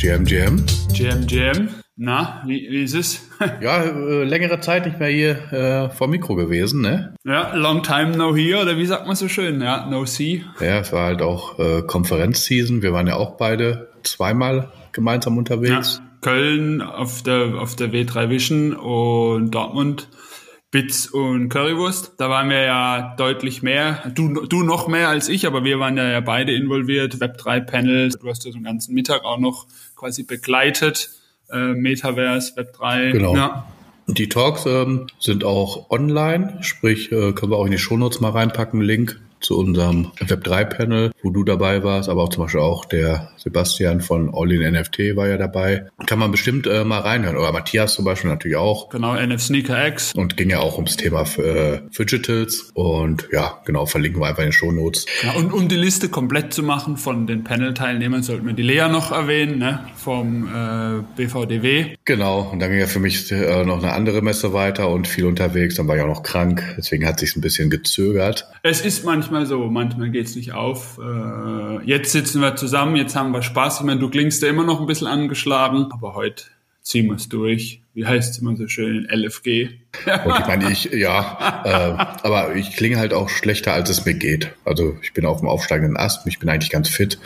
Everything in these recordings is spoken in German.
GM, GM. GM, GM. Na, wie, wie ist es? ja, äh, längere Zeit nicht mehr hier äh, vor Mikro gewesen, ne? Ja, long time no here, oder wie sagt man so schön? Ja, no see. Ja, es war halt auch äh, Konferenzseason. Wir waren ja auch beide zweimal gemeinsam unterwegs. Ja, Köln auf der, auf der W3 Vision und Dortmund Bits und Currywurst. Da waren wir ja deutlich mehr, du, du noch mehr als ich, aber wir waren ja, ja beide involviert, Web3-Panels. Du hast ja so einen ganzen Mittag auch noch quasi begleitet, äh, Metaverse, Web3. Genau. Ja. Die Talks ähm, sind auch online, sprich äh, können wir auch in die Shownotes mal reinpacken, Link zu unserem Web3-Panel, wo du dabei warst, aber auch zum Beispiel auch der Sebastian von All in NFT war ja dabei. Kann man bestimmt äh, mal reinhören. Oder Matthias zum Beispiel natürlich auch. Genau, NF Sneaker X. Und ging ja auch ums Thema äh, Fidgetals. Und ja, genau, verlinken wir einfach in den Shownotes. Ja, und um die Liste komplett zu machen von den Panel-Teilnehmern, sollten wir die Lea noch erwähnen, ne? vom äh, BVDW. Genau, und dann ging ja für mich äh, noch eine andere Messe weiter und viel unterwegs. Dann war ich auch noch krank, deswegen hat sich ein bisschen gezögert. Es ist manchmal so, manchmal geht's nicht auf. Äh, jetzt sitzen wir zusammen, jetzt haben wir Spaß. Ich meine, du klingst ja immer noch ein bisschen angeschlagen, aber heute ziehen wir es durch. Wie heißt es immer so schön? LFG. Und ich meine, ich, ja, äh, aber ich klinge halt auch schlechter, als es mir geht. Also ich bin auf dem aufsteigenden Ast, ich bin eigentlich ganz fit.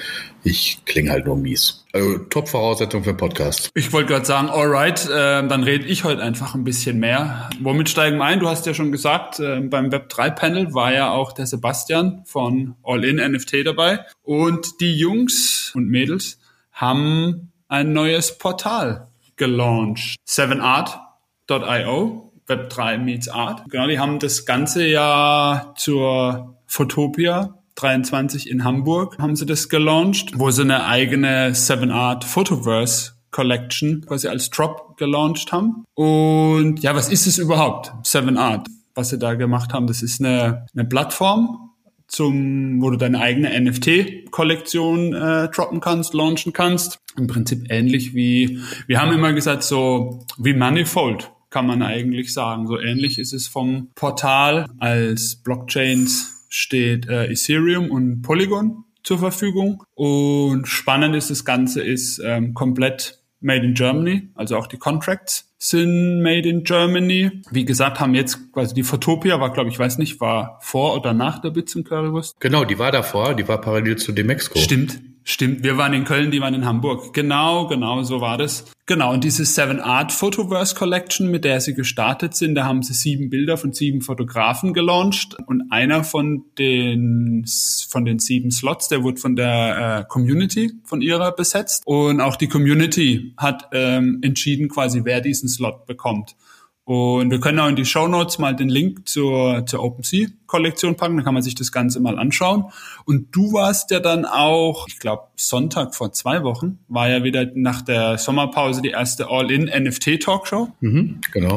Ich klinge halt nur mies. Also Top-Voraussetzung für einen Podcast. Ich wollte gerade sagen, alright, äh, dann rede ich heute einfach ein bisschen mehr. Womit steigen wir ein? Du hast ja schon gesagt, äh, beim Web3-Panel war ja auch der Sebastian von All In NFT dabei. Und die Jungs und Mädels haben ein neues Portal gelauncht. 7art.io, Web3 meets Art. Genau, die haben das ganze Jahr zur Photopia 23 in Hamburg haben sie das gelauncht, wo sie eine eigene 7art Photoverse Collection quasi als Drop gelauncht haben. Und ja, was ist es überhaupt? 7art, was sie da gemacht haben, das ist eine, eine Plattform, zum, wo du deine eigene NFT-Kollektion äh, droppen kannst, launchen kannst. Im Prinzip ähnlich wie, wir haben immer gesagt, so wie Manifold kann man eigentlich sagen. So ähnlich ist es vom Portal. Als Blockchains steht äh, Ethereum und Polygon zur Verfügung. Und spannend ist, das Ganze ist ähm, komplett made in Germany, also auch die Contracts sind made in Germany. Wie gesagt, haben jetzt quasi die Photopia war, glaube ich, weiß nicht, war vor oder nach der Bits und Currywurst. Genau, die war davor, die war parallel zu Demexco. Stimmt, Stimmt, wir waren in Köln, die waren in Hamburg. Genau, genau, so war das. Genau, und diese Seven Art Photoverse Collection, mit der sie gestartet sind, da haben sie sieben Bilder von sieben Fotografen gelauncht und einer von den, von den sieben Slots, der wurde von der äh, Community, von ihrer besetzt und auch die Community hat ähm, entschieden quasi, wer diesen Slot bekommt. Und wir können auch in die Show Notes mal den Link zur, zur OpenSea-Kollektion packen, dann kann man sich das Ganze mal anschauen. Und du warst ja dann auch, ich glaube, Sonntag vor zwei Wochen, war ja wieder nach der Sommerpause die erste All-In-NFT-Talkshow. Mhm, genau.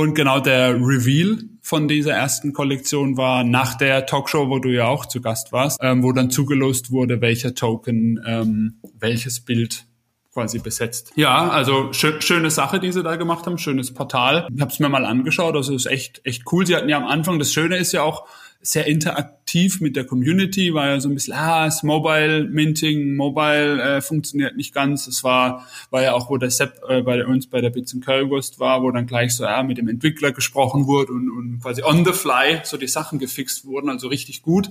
Und genau der Reveal von dieser ersten Kollektion war nach der Talkshow, wo du ja auch zu Gast warst, ähm, wo dann zugelost wurde, welcher Token ähm, welches Bild quasi besetzt. Ja, also schö schöne Sache, die sie da gemacht haben, schönes Portal. Ich habe es mir mal angeschaut, also ist echt echt cool. Sie hatten ja am Anfang, das Schöne ist ja auch sehr interaktiv mit der Community, war ja so ein bisschen, ah, das Mobile Minting, Mobile äh, funktioniert nicht ganz. Es war war ja auch, wo der Sepp äh, bei uns bei der Bits and Currywurst war, wo dann gleich so ja, mit dem Entwickler gesprochen wurde und, und quasi on the fly so die Sachen gefixt wurden, also richtig gut.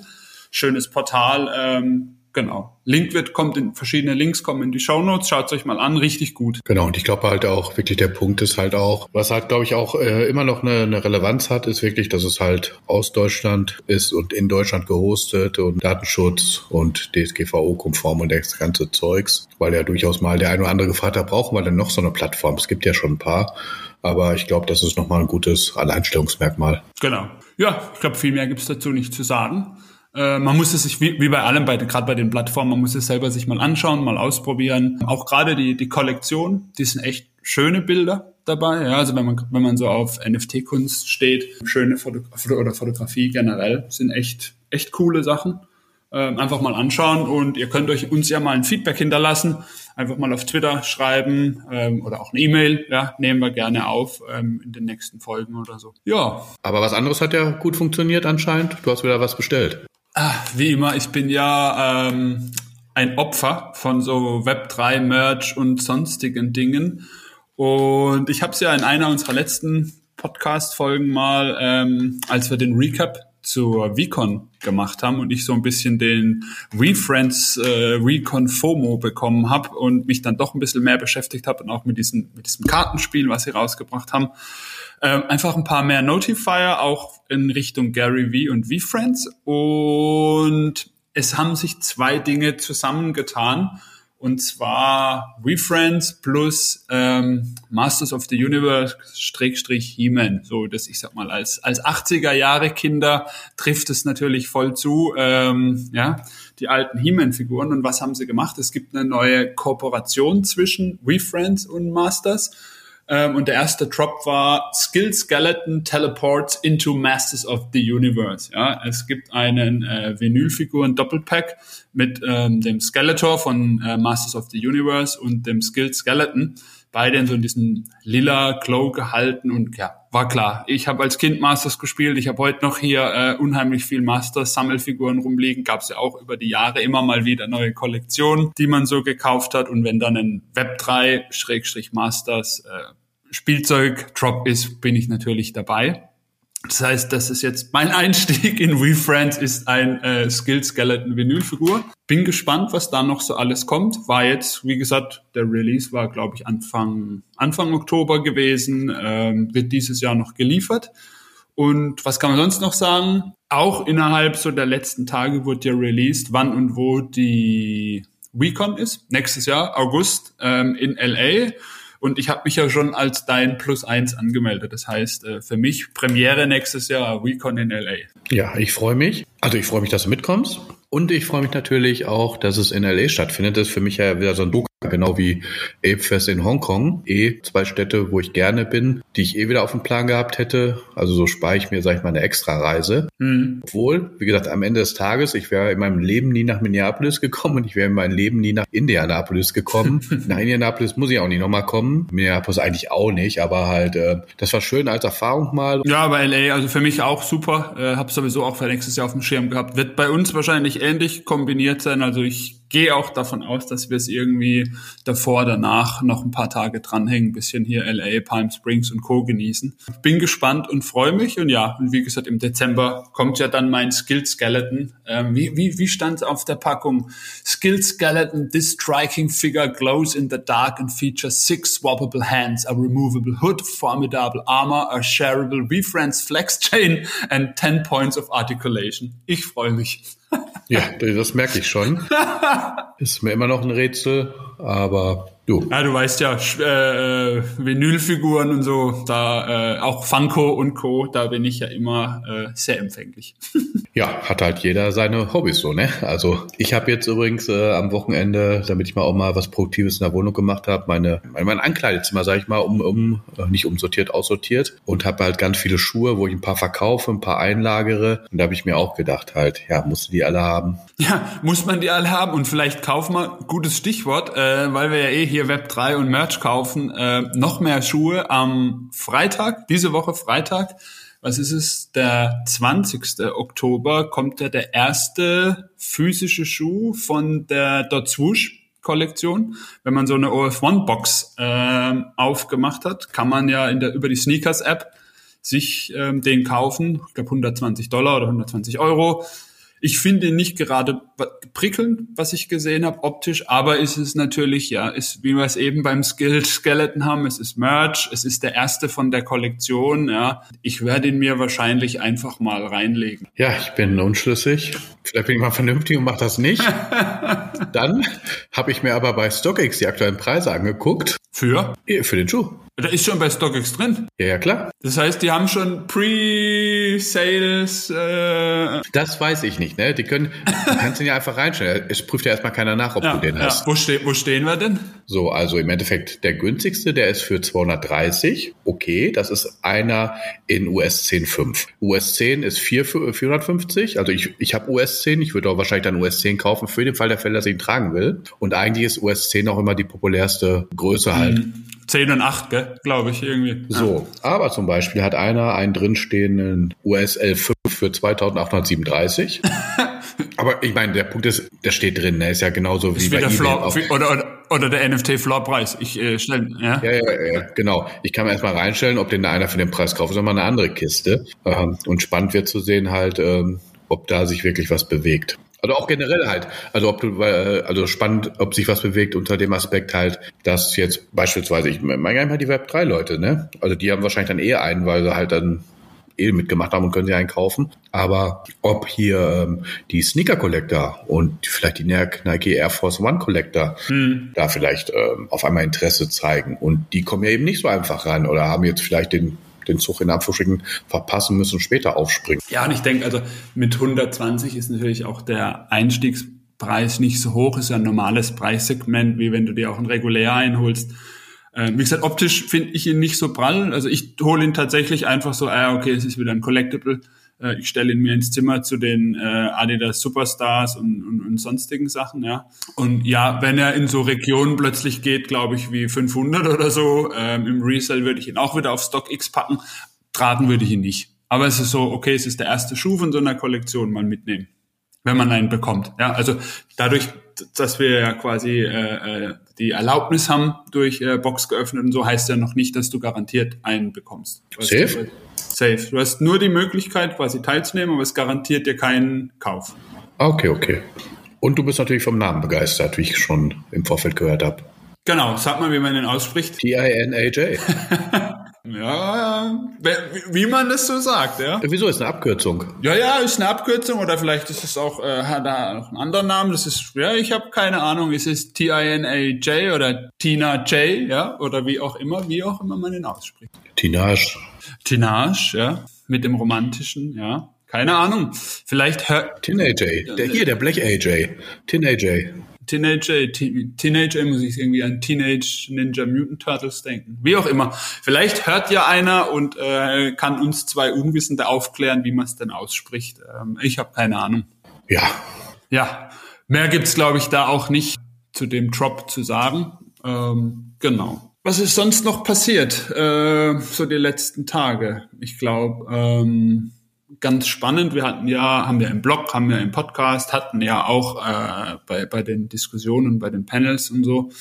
Schönes Portal. Ähm, Genau. Link wird, kommt in verschiedene Links kommen in die Show Notes. Schaut euch mal an, richtig gut. Genau. Und ich glaube halt auch wirklich der Punkt ist halt auch, was halt glaube ich auch äh, immer noch eine, eine Relevanz hat, ist wirklich, dass es halt aus Deutschland ist und in Deutschland gehostet und Datenschutz und DSGVO-konform und das ganze Zeugs, weil ja durchaus mal der eine oder andere gefragt hat, brauchen wir denn noch so eine Plattform? Es gibt ja schon ein paar. Aber ich glaube, das ist nochmal ein gutes Alleinstellungsmerkmal. Genau. Ja, ich glaube, viel mehr gibt's dazu nicht zu sagen. Äh, man muss es sich, wie, wie bei allem, bei, gerade bei den Plattformen, man muss es selber sich mal anschauen, mal ausprobieren. Auch gerade die, die Kollektion, die sind echt schöne Bilder dabei. Ja, also wenn man, wenn man so auf NFT-Kunst steht, schöne Foto oder Fotografie generell, sind echt, echt coole Sachen. Ähm, einfach mal anschauen und ihr könnt euch uns ja mal ein Feedback hinterlassen. Einfach mal auf Twitter schreiben ähm, oder auch eine E-Mail. Ja, nehmen wir gerne auf ähm, in den nächsten Folgen oder so. Ja. Aber was anderes hat ja gut funktioniert anscheinend. Du hast wieder was bestellt. Ah, wie immer, ich bin ja ähm, ein Opfer von so Web3 Merch und sonstigen Dingen. Und ich habe es ja in einer unserer letzten Podcast-Folgen mal, ähm, als wir den Recap zur VCon gemacht haben und ich so ein bisschen den WeFriends äh, Recon FOMO bekommen habe und mich dann doch ein bisschen mehr beschäftigt habe und auch mit diesem, mit diesem Kartenspiel, was sie rausgebracht haben. Ähm, einfach ein paar mehr Notifier, auch in Richtung Gary V und VFriends. Und es haben sich zwei Dinge zusammengetan und zwar WeFriends plus ähm, Masters of the Universe Strickstrich He-Man. So, das ich sag mal, als, als 80er Jahre Kinder trifft es natürlich voll zu, ähm, ja, die alten He-Man-Figuren. Und was haben sie gemacht? Es gibt eine neue Kooperation zwischen WeFriends und Masters. Ähm, und der erste Drop war Skill Skeleton Teleports into Masters of the Universe. Ja, es gibt einen äh, Vinylfiguren Doppelpack mit ähm, dem Skeletor von äh, Masters of the Universe und dem Skill Skeleton. Beide in so in diesem lila Glow gehalten und ja, war klar. Ich habe als Kind Masters gespielt. Ich habe heute noch hier äh, unheimlich viel Masters Sammelfiguren rumliegen. Gab es ja auch über die Jahre immer mal wieder neue Kollektionen, die man so gekauft hat. Und wenn dann ein Web 3 Schrägstrich Masters äh, Spielzeug Drop ist, bin ich natürlich dabei. Das heißt, das ist jetzt mein Einstieg in WeFriends ist ein äh, Skill Skeleton Vinylfigur. Bin gespannt, was da noch so alles kommt. War jetzt, wie gesagt, der Release war, glaube ich, Anfang Anfang Oktober gewesen. Ähm, wird dieses Jahr noch geliefert. Und was kann man sonst noch sagen? Auch innerhalb so der letzten Tage wurde ja released, wann und wo die WeCon ist. Nächstes Jahr, August, ähm, in LA. Und ich habe mich ja schon als dein Plus eins angemeldet. Das heißt, äh, für mich Premiere nächstes Jahr WeCon in LA. Ja, ich freue mich. Also ich freue mich, dass du mitkommst. Und ich freue mich natürlich auch, dass es in LA stattfindet. Das ist für mich ja wieder so ein Druck, genau wie Apefest in Hongkong. Eh zwei Städte, wo ich gerne bin, die ich eh wieder auf dem Plan gehabt hätte. Also so spare ich mir, sage ich mal, eine extra Reise. Mhm. Obwohl, wie gesagt, am Ende des Tages, ich wäre in meinem Leben nie nach Minneapolis gekommen und ich wäre in meinem Leben nie nach Indianapolis gekommen. nach Indianapolis muss ich auch nicht nochmal kommen. Minneapolis eigentlich auch nicht, aber halt, äh, das war schön als Erfahrung mal. Ja, aber LA, also für mich auch super. Äh, hab sowieso auch für nächstes Jahr auf dem Schirm gehabt. Wird bei uns wahrscheinlich ähnlich kombiniert sein. Also ich gehe auch davon aus, dass wir es irgendwie davor, danach noch ein paar Tage dranhängen, bisschen hier LA, Palm Springs und Co. genießen. Bin gespannt und freue mich. Und ja, und wie gesagt, im Dezember kommt ja dann mein Skill Skeleton. Ähm, wie wie, wie stand es auf der Packung? Skill Skeleton, this striking figure glows in the dark and features six swappable hands, a removable hood, formidable armor, a shareable reference flex chain and 10 points of articulation. Ich freue mich. Ja, das merke ich schon. Ist mir immer noch ein Rätsel, aber du. Ja, du weißt ja, äh, Vinylfiguren und so, da äh, auch Funko und Co., da bin ich ja immer äh, sehr empfänglich. ja, hat halt jeder seine Hobbys so, ne? Also ich habe jetzt übrigens äh, am Wochenende, damit ich mal auch mal was Produktives in der Wohnung gemacht habe, meine mein Ankleidezimmer, sage ich mal, um, um äh, nicht umsortiert, aussortiert und habe halt ganz viele Schuhe, wo ich ein paar verkaufe, ein paar einlagere. Und da habe ich mir auch gedacht, halt, ja, musst du die alle haben. Ja, muss man die alle haben und vielleicht kaufen wir, gutes Stichwort, äh, weil wir ja eh hier Web3 und Merch kaufen, äh, noch mehr Schuhe am Freitag, diese Woche Freitag. Was ist es? Der 20. Oktober kommt ja der erste physische Schuh von der Dot Swoosh Kollektion. Wenn man so eine OF1 Box äh, aufgemacht hat, kann man ja in der, über die Sneakers App sich ähm, den kaufen. Ich glaube 120 Dollar oder 120 Euro ich finde ihn nicht gerade prickelnd, was ich gesehen habe, optisch, aber ist es natürlich, ja, ist, wie wir es eben beim Skill Skeleton haben, es ist Merch, es ist der erste von der Kollektion, ja. Ich werde ihn mir wahrscheinlich einfach mal reinlegen. Ja, ich bin unschlüssig. Vielleicht bin ich mal vernünftig und mache das nicht. Dann habe ich mir aber bei StockX die aktuellen Preise angeguckt. Für? Für den Schuh. Da ist schon bei StockX drin. Ja, ja, klar. Das heißt, die haben schon Pre-Sales. Äh das weiß ich nicht, ne? Die können, du kannst den ja einfach reinstellen. Es prüft ja erstmal keiner nach, ob ja, du den ja. hast. Wo, ste wo stehen wir denn? So, also im Endeffekt der günstigste, der ist für 230. Okay, das ist einer in US 10.5. US 10 ist 4, 450. Also ich, ich habe US 10. Ich würde auch wahrscheinlich dann US 10 kaufen für den Fall der Fälle, dass ich ihn tragen will. Und eigentlich ist US 10 auch immer die populärste Größe halt. Mhm. 10 und 8, gell? glaube ich irgendwie. So, aber zum Beispiel hat einer einen drinstehenden USL 5 für 2837. Aber ich meine, der Punkt ist, der steht drin, ne? ist ja genauso ist wie bei der Floor, auch. oder, oder, oder der NFT-Floorpreis. Ich äh, stelle, ja. Ja, ja, ja, genau. Ich kann mir erstmal reinstellen, ob den einer für den Preis kauft, ist nochmal eine andere Kiste. Ähm, Und spannend wird zu sehen halt, ähm, ob da sich wirklich was bewegt. Also auch generell halt, also ob du, äh, also spannend, ob sich was bewegt unter dem Aspekt halt, dass jetzt beispielsweise, ich meine halt die Web 3 Leute, ne? Also die haben wahrscheinlich dann eher einen, weil sie halt dann eh mitgemacht haben und können sie einen kaufen. Aber ob hier ähm, die Sneaker Collector und vielleicht die Nike Air Force One Collector da vielleicht ähm, auf einmal Interesse zeigen und die kommen ja eben nicht so einfach ran oder haben jetzt vielleicht den den Zug in Anführungsstrichen verpassen müssen später aufspringen. Ja, und ich denke, also mit 120 ist natürlich auch der Einstiegspreis nicht so hoch, ist ja ein normales Preissegment, wie wenn du dir auch ein regulär einholst. Äh, wie gesagt, optisch finde ich ihn nicht so prall. Also ich hole ihn tatsächlich einfach so, ah, okay, es ist wieder ein Collectible. Äh, ich stelle ihn mir ins Zimmer zu den äh, Adidas Superstars und, und, und sonstigen Sachen, ja. Und ja, wenn er in so Regionen plötzlich geht, glaube ich, wie 500 oder so, ähm, im Resell würde ich ihn auch wieder auf StockX packen. Tragen würde ich ihn nicht. Aber es ist so, okay, es ist der erste Schuh von so einer Kollektion, mal mitnehmen, wenn man einen bekommt. Ja, also dadurch, dass wir ja quasi äh, äh, die Erlaubnis haben durch äh, Box geöffnet und so, heißt ja noch nicht, dass du garantiert einen bekommst. Safe? Safe. Du hast nur die Möglichkeit, quasi teilzunehmen, aber es garantiert dir keinen Kauf. Okay, okay. Und du bist natürlich vom Namen begeistert, wie ich schon im Vorfeld gehört habe. Genau, sag mal, wie man den ausspricht. T-I-N-A-J. Ja, ja, wie- man das so sagt, ja. Wieso ist eine Abkürzung? Ja, ja, ist eine Abkürzung oder vielleicht ist es auch, äh, hat da noch einen anderen Namen. Das ist, ja, ich habe keine Ahnung, ist es T-I-N-A-J oder Tina J, ja, oder wie auch immer, wie auch immer man den ausspricht. Tinage. Tinage, ja, mit dem romantischen, ja. Keine Ahnung. Vielleicht hört Tin AJ. Der hier, der Blech AJ. Tin AJ. Teenager, Te- Teenager muss ich irgendwie an Teenage Ninja Mutant Turtles denken. Wie auch immer. Vielleicht hört ja einer und äh, kann uns zwei Unwissende aufklären, wie man es denn ausspricht. Ähm, ich habe keine Ahnung. Ja. Ja, mehr gibt's glaube ich da auch nicht zu dem Drop zu sagen. Ähm, genau. Was ist sonst noch passiert? Äh, so die letzten Tage. Ich glaube, ähm, ganz spannend. Wir hatten ja, haben wir im Blog, haben wir im Podcast, hatten ja auch äh, bei, bei den Diskussionen, bei den Panels und so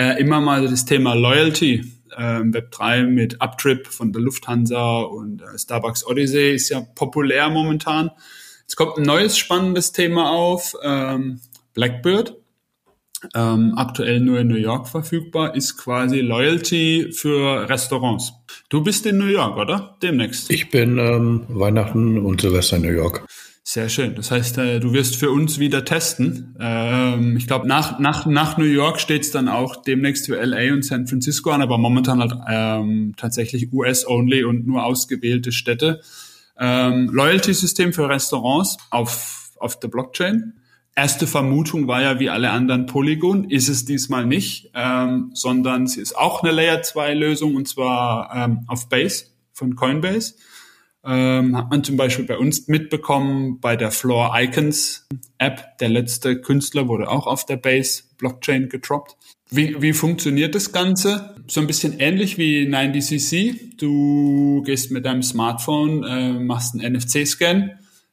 äh, immer mal das Thema Loyalty. Äh, Web 3 mit Uptrip von der Lufthansa und äh, Starbucks Odyssey ist ja populär momentan. Jetzt kommt ein neues spannendes Thema auf. Ähm, Blackbird, ähm, aktuell nur in New York verfügbar, ist quasi Loyalty für Restaurants. Du bist in New York, oder? Demnächst. Ich bin ähm, Weihnachten und Silvester in New York. Sehr schön. Das heißt, äh, du wirst für uns wieder testen. Ähm, ich glaube, nach, nach, nach New York steht's dann auch demnächst für LA und San Francisco an, aber momentan halt ähm, tatsächlich US-only und nur ausgewählte Städte. Ähm, Loyalty-System für Restaurants auf, auf der Blockchain. Erste Vermutung war ja wie alle anderen Polygon, ist es diesmal nicht, ähm, sondern sie ist auch eine Layer 2 Lösung und zwar ähm, auf Base von Coinbase. Ähm, hat man zum Beispiel bei uns mitbekommen bei der Floor Icons App. Der letzte Künstler wurde auch auf der Base Blockchain gedroppt. Wie, wie funktioniert das Ganze? So ein bisschen ähnlich wie 90cc. Du gehst mit deinem Smartphone, äh, machst einen NFC-Scan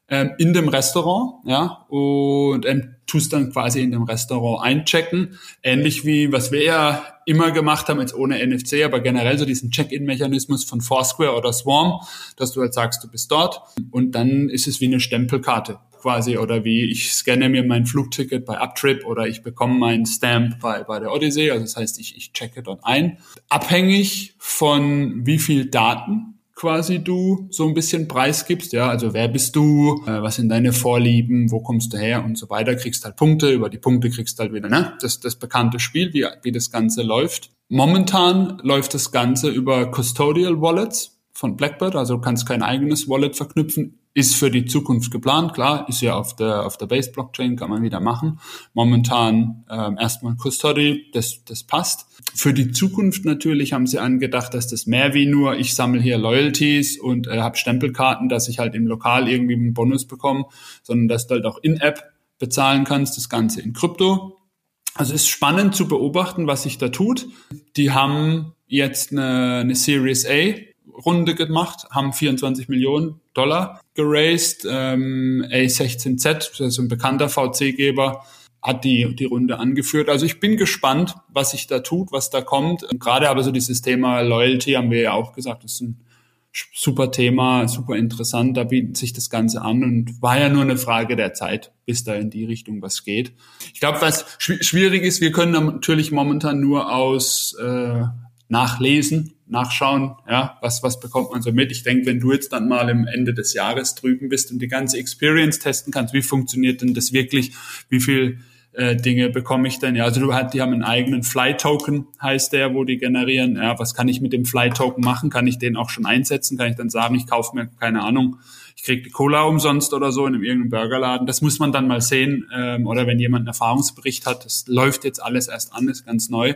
ähm, in dem Restaurant, ja, und ähm, tust dann quasi in dem Restaurant einchecken. Ähnlich wie, was wir ja immer gemacht haben, jetzt ohne NFC, aber generell so diesen Check-in-Mechanismus von Foursquare oder Swarm, dass du halt sagst, du bist dort und dann ist es wie eine Stempelkarte quasi oder wie ich scanne mir mein Flugticket bei Uptrip oder ich bekomme meinen Stamp bei, bei der Odyssey, also das heißt, ich, ich checke dort ein. Abhängig von wie viel Daten quasi du so ein bisschen preisgibst, ja, also wer bist du, äh, was sind deine Vorlieben, wo kommst du her? Und so weiter, kriegst halt Punkte, über die Punkte kriegst halt wieder, ne, das, das bekannte Spiel, wie, wie das Ganze läuft. Momentan läuft das Ganze über Custodial Wallets von Blackbird, also du kannst kein eigenes Wallet verknüpfen, ist für die Zukunft geplant, klar, ist ja auf der auf der Base Blockchain, kann man wieder machen. Momentan ähm, erstmal Custody, das das passt. Für die Zukunft natürlich haben sie angedacht, dass das mehr wie nur ich sammle hier Loyalties und äh, habe Stempelkarten, dass ich halt im Lokal irgendwie einen Bonus bekomme, sondern dass du halt auch in-App bezahlen kannst, das Ganze in Krypto. Also ist spannend zu beobachten, was sich da tut. Die haben jetzt eine, eine Series A Runde gemacht, haben 24 Millionen Dollar geraced. Ähm, A16Z, also ein bekannter VC-Geber, hat die, die Runde angeführt. Also ich bin gespannt, was sich da tut, was da kommt. Gerade aber so dieses Thema Loyalty haben wir ja auch gesagt, das ist ein super Thema, super interessant, da bietet sich das Ganze an und war ja nur eine Frage der Zeit, bis da in die Richtung was geht. Ich glaube, was schwierig ist, wir können natürlich momentan nur aus äh, Nachlesen, Nachschauen, ja, was, was bekommt man so mit. Ich denke, wenn du jetzt dann mal im Ende des Jahres drüben bist und die ganze Experience testen kannst, wie funktioniert denn das wirklich, wie viel äh, Dinge bekomme ich denn? Ja, also du hast, die haben einen eigenen Fly-Token, heißt der, wo die generieren. Ja, was kann ich mit dem Fly-Token machen? Kann ich den auch schon einsetzen? Kann ich dann sagen, ich kaufe mir, keine Ahnung, ich kriege die Cola umsonst oder so in irgendeinem Burgerladen. Das muss man dann mal sehen. Ähm, oder wenn jemand einen Erfahrungsbericht hat, das läuft jetzt alles erst an, ist ganz neu.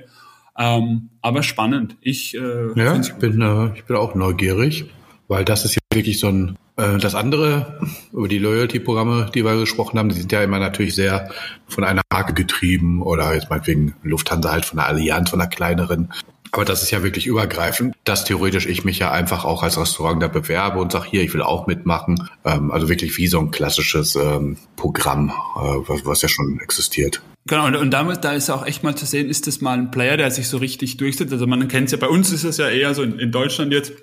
Ähm, aber spannend. Ich, äh, ja, ich bin, äh, ich bin auch neugierig, weil das ist ja wirklich so ein äh, das andere, über die Loyalty-Programme, die wir gesprochen haben, die sind ja immer natürlich sehr von einer Marke getrieben oder jetzt meinetwegen Lufthansa halt von einer Allianz, von einer kleineren. Aber das ist ja wirklich übergreifend, dass theoretisch ich mich ja einfach auch als Restaurant da bewerbe und sage, hier, ich will auch mitmachen. Ähm, also wirklich wie so ein klassisches ähm, Programm, äh, was, was ja schon existiert. Genau, und, und damit, da ist auch echt mal zu sehen, ist das mal ein Player, der sich so richtig durchsetzt. Also man kennt es ja, bei uns ist es ja eher so in, in Deutschland jetzt,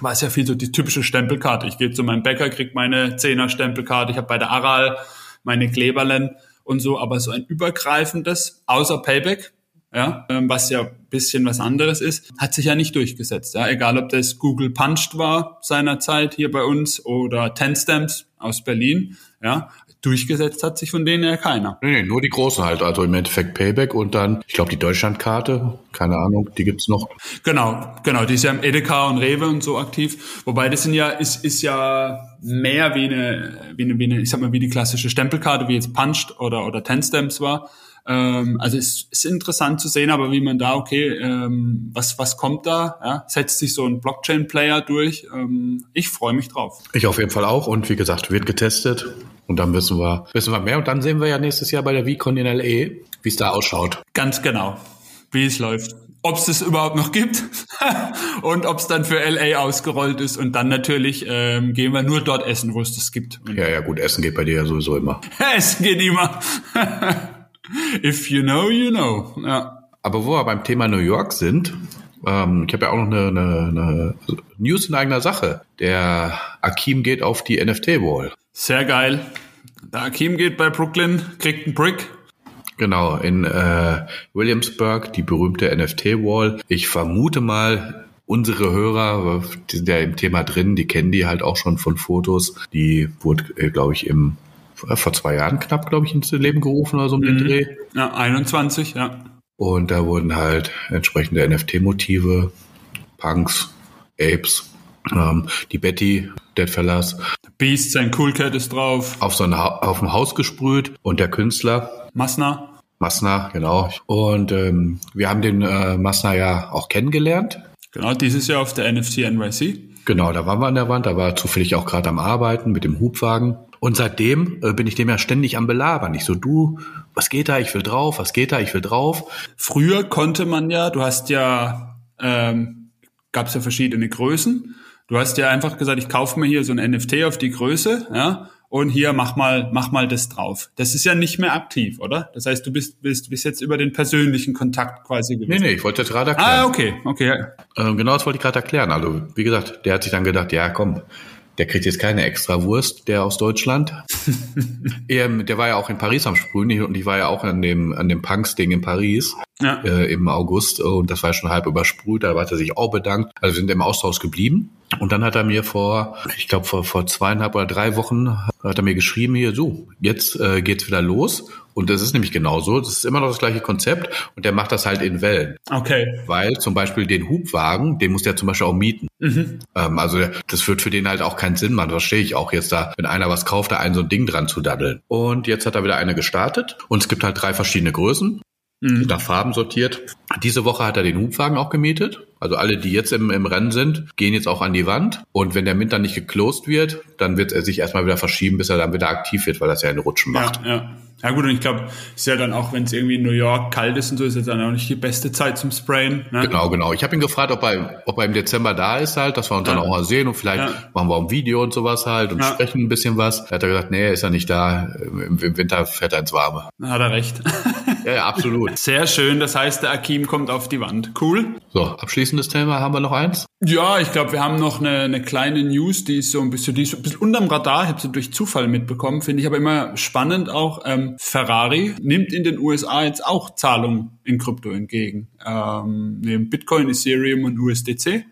war es ja viel so die typische Stempelkarte. Ich gehe zu meinem Bäcker, krieg meine Zehner Stempelkarte. Ich habe bei der Aral meine Kleberlen und so, aber so ein übergreifendes, außer Payback, ja, ähm, was ja bisschen was anderes ist, hat sich ja nicht durchgesetzt. Ja, egal ob das Google Punched war seinerzeit hier bei uns oder Ten Stamps aus Berlin, ja, durchgesetzt hat sich von denen ja keiner. Nee, nee, nur die großen halt, also im Endeffekt Payback und dann, ich glaube, die Deutschlandkarte, keine Ahnung, die gibt's noch. Genau, genau, die ist ja im Edeka und Rewe und so aktiv. Wobei das sind ja, ist, ist ja mehr wie eine, wie eine, wie eine, ich sag mal, wie die klassische Stempelkarte, wie jetzt Punched oder, oder Ten Stamps war. Ähm, also es ist interessant zu sehen, aber wie man da, okay, ähm, was, was kommt da? Ja? Setzt sich so ein Blockchain-Player durch? Ähm, ich freue mich drauf. Ich auf jeden Fall auch und wie gesagt, wird getestet und dann wissen wir, wissen wir mehr und dann sehen wir ja nächstes Jahr bei der VCon in LA, wie es da ausschaut. Ganz genau, wie es läuft ob es das überhaupt noch gibt und ob es dann für LA ausgerollt ist. Und dann natürlich ähm, gehen wir nur dort essen, wo es das gibt. ja, ja, gut, Essen geht bei dir ja sowieso immer. Essen geht immer. If you know, you know. Ja. Aber wo wir beim Thema New York sind, ähm, ich habe ja auch noch eine, eine, eine News in eigener Sache. Der Akim geht auf die NFT-Wall. Sehr geil. Der Akim geht bei Brooklyn, kriegt einen Brick. Genau, in äh, Williamsburg, die berühmte NFT-Wall. Ich vermute mal, unsere Hörer, die sind ja im Thema drin, die kennen die halt auch schon von Fotos. Die wurde, äh, glaube ich, im vor zwei Jahren knapp, glaube ich, ins Leben gerufen oder so um den mhm. Dreh. Ja, 21, ja. Und da wurden halt entsprechende NFT-Motive, Punks, Apes, ähm, die Betty, Deadfellas. Beast, sein Cool Cat ist drauf. Auf so ein ha auf dem Haus gesprüht und der Künstler. Masna. Masna, genau. Und ähm, wir haben den äh, Masna ja auch kennengelernt. Genau, dieses Jahr auf der NFT NYC. Genau, da waren wir an der Wand, da war zufällig auch gerade am Arbeiten mit dem Hubwagen. Und seitdem äh, bin ich dem ja ständig am Belabern. Ich so, du, was geht da? Ich will drauf, was geht da? Ich will drauf. Früher konnte man ja, du hast ja, ähm, gab es ja verschiedene Größen. Du hast ja einfach gesagt, ich kaufe mir hier so ein NFT auf die Größe, ja, und hier mach mal, mach mal das drauf. Das ist ja nicht mehr aktiv, oder? Das heißt, du bist, bist, bist jetzt über den persönlichen Kontakt quasi gewesen. Nee, nee, ich wollte das gerade erklären. Ah, okay, okay. Ähm, genau das wollte ich gerade erklären. Also, wie gesagt, der hat sich dann gedacht, ja, komm, der kriegt jetzt keine extra Wurst, der aus Deutschland. er, der war ja auch in Paris am Sprühen und ich war ja auch an dem, an dem Punks-Ding in Paris ja. äh, im August und das war schon halb übersprüht, da hat er sich auch bedankt. Also wir sind im Austausch geblieben. Und dann hat er mir vor, ich glaube vor, vor zweieinhalb oder drei Wochen, hat er mir geschrieben, hier, so, jetzt äh, geht's wieder los. Und das ist nämlich genauso. Das ist immer noch das gleiche Konzept und der macht das halt in Wellen. Okay. Weil zum Beispiel den Hubwagen, den muss der zum Beispiel auch mieten. Mhm. Ähm, also das wird für den halt auch keinen Sinn machen. Verstehe ich auch jetzt da, wenn einer was kauft, da einen so ein Ding dran zu daddeln. Und jetzt hat er wieder eine gestartet und es gibt halt drei verschiedene Größen. Mhm. Nach Farben sortiert. Diese Woche hat er den Hubwagen auch gemietet Also alle, die jetzt im, im Rennen sind, gehen jetzt auch an die Wand. Und wenn der Mint dann nicht geclosed wird, dann wird er sich erstmal wieder verschieben, bis er dann wieder aktiv wird, weil das ja eine Rutschen macht. Ja, ja. Ja gut, und ich glaube, ist ja dann auch, wenn es irgendwie in New York kalt ist und so, ist es dann auch nicht die beste Zeit zum Sprayen. Ne? Genau, genau. Ich habe ihn gefragt, ob er, ob er im Dezember da ist halt, dass wir uns ja. dann auch mal sehen und vielleicht ja. machen wir auch ein Video und sowas halt und sprechen ein bisschen was. Er hat gesagt, nee, ist er nicht da. Im, im Winter fährt er ins Warme. Hat er recht. Ja, ja, absolut. Sehr schön. Das heißt, der Akim kommt auf die Wand. Cool. So, abschließendes Thema. Haben wir noch eins? Ja, ich glaube, wir haben noch eine, eine kleine News, die ist so ein bisschen, die ist ein bisschen unterm Radar. Ich habe sie durch Zufall mitbekommen. Finde ich aber immer spannend auch. Ähm, Ferrari nimmt in den USA jetzt auch Zahlungen in Krypto entgegen. Ähm, neben Bitcoin, Ethereum und USDC.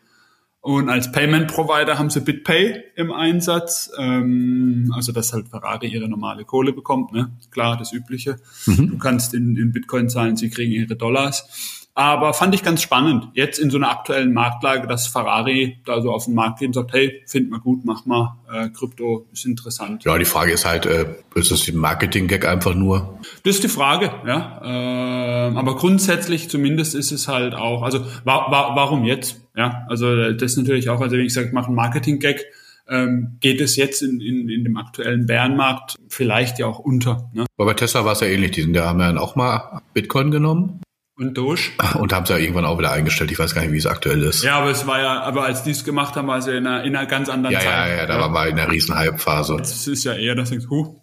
Und als Payment Provider haben sie BitPay im Einsatz, ähm, also dass halt Ferrari ihre normale Kohle bekommt, ne? Klar, das Übliche. Mhm. Du kannst in, in Bitcoin zahlen, sie kriegen ihre Dollars. Aber fand ich ganz spannend, jetzt in so einer aktuellen Marktlage, dass Ferrari da so auf den Markt geht und sagt, hey, find mal gut, mach mal, äh, Krypto ist interessant. Ja, die Frage ist halt, äh, ist das ein Marketing-Gag einfach nur? Das ist die Frage, ja. Äh, aber grundsätzlich zumindest ist es halt auch, also wa wa warum jetzt? Ja, also das ist natürlich auch, also wenn ich sage, ich mache einen Marketing-Gag, ähm, geht es jetzt in, in, in dem aktuellen Bärenmarkt vielleicht ja auch unter. Ne? Aber bei Tesla war es ja ähnlich. Die sind, da haben ja dann auch mal Bitcoin genommen und Doge. Und haben es ja irgendwann auch wieder eingestellt. Ich weiß gar nicht, wie es aktuell ist. Ja, aber es war ja, aber als die es gemacht haben, war es ja in einer, in einer ganz anderen ja, Zeit. Ja, ja, ja, da waren wir in einer riesen Hype-Phase. Es ist ja eher, dass ich, huh,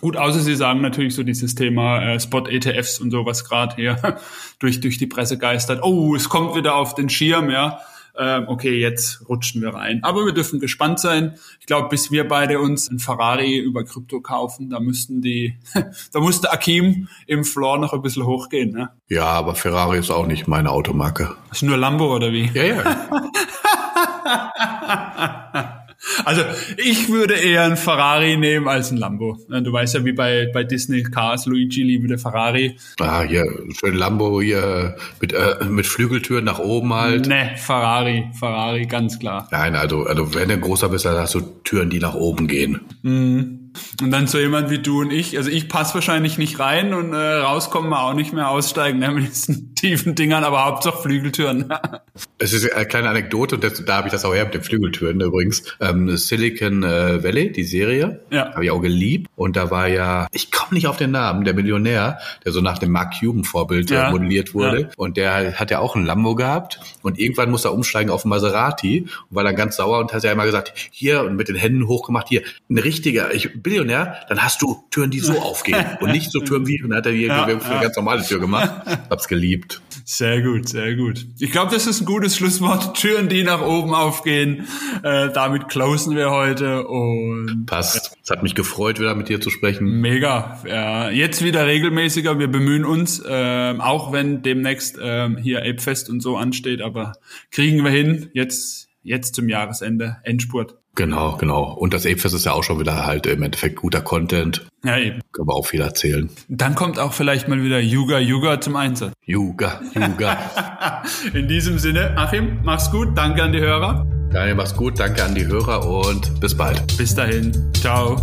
Gut, außer Sie sagen natürlich so dieses Thema äh, Spot-ETFs und so, was gerade hier durch, durch die Presse geistert. Oh, es kommt wieder auf den Schirm, ja ähm, okay, jetzt rutschen wir rein. Aber wir dürfen gespannt sein. Ich glaube, bis wir beide uns ein Ferrari über Krypto kaufen, da müssten die, da musste Akim im Floor noch ein bisschen hochgehen. Ne? Ja, aber Ferrari ist auch nicht meine Automarke. Ist nur Lambo oder wie? Ja, ja. Also ich würde eher ein Ferrari nehmen als ein Lambo. Du weißt ja, wie bei, bei Disney Cars, Luigi liebe der Ferrari. Ah, hier, schön Lambo hier mit, äh, mit Flügeltüren nach oben halt. Ne, Ferrari, Ferrari, ganz klar. Nein, also, also wenn du ein großer bist, dann hast du Türen, die nach oben gehen. Mhm. Und dann so jemand wie du und ich, also ich passe wahrscheinlich nicht rein und äh, rauskommen wir auch nicht mehr aussteigen ne, mit diesen tiefen Dingern, aber Hauptsache Flügeltüren. es ist eine kleine Anekdote und das, da habe ich das auch her mit den Flügeltüren übrigens. Ähm, Silicon äh, Valley, die Serie, ja. habe ich auch geliebt. Und da war ja, ich komme nicht auf den Namen, der Millionär, der so nach dem Mark Cuban Vorbild äh, ja. modelliert wurde. Ja. Und der hat ja auch ein Lambo gehabt und irgendwann musste er umsteigen auf Maserati und war dann ganz sauer und hat ja immer gesagt, hier und mit den Händen hochgemacht, hier, ein richtiger, ich Billionär, dann hast du Türen, die so aufgehen und nicht so Türen wie, und dann hat er hier ja, eine ganz normale Tür gemacht. Hab's geliebt. Sehr gut, sehr gut. Ich glaube, das ist ein gutes Schlusswort. Türen, die nach oben aufgehen. Äh, damit closen wir heute und passt. Es hat mich gefreut, wieder mit dir zu sprechen. Mega. Ja, jetzt wieder regelmäßiger. Wir bemühen uns, äh, auch wenn demnächst äh, hier Apefest und so ansteht, aber kriegen wir hin. Jetzt, jetzt zum Jahresende Endspurt. Genau, genau. Und das Apefest ist ja auch schon wieder halt im Endeffekt guter Content. Ja, eben. Können wir auch viel erzählen. Dann kommt auch vielleicht mal wieder Yuga Yuga zum Einsatz. Yuga, Yuga. In diesem Sinne, Achim, mach's gut. Danke an die Hörer. Daniel, mach's gut. Danke an die Hörer und bis bald. Bis dahin. Ciao.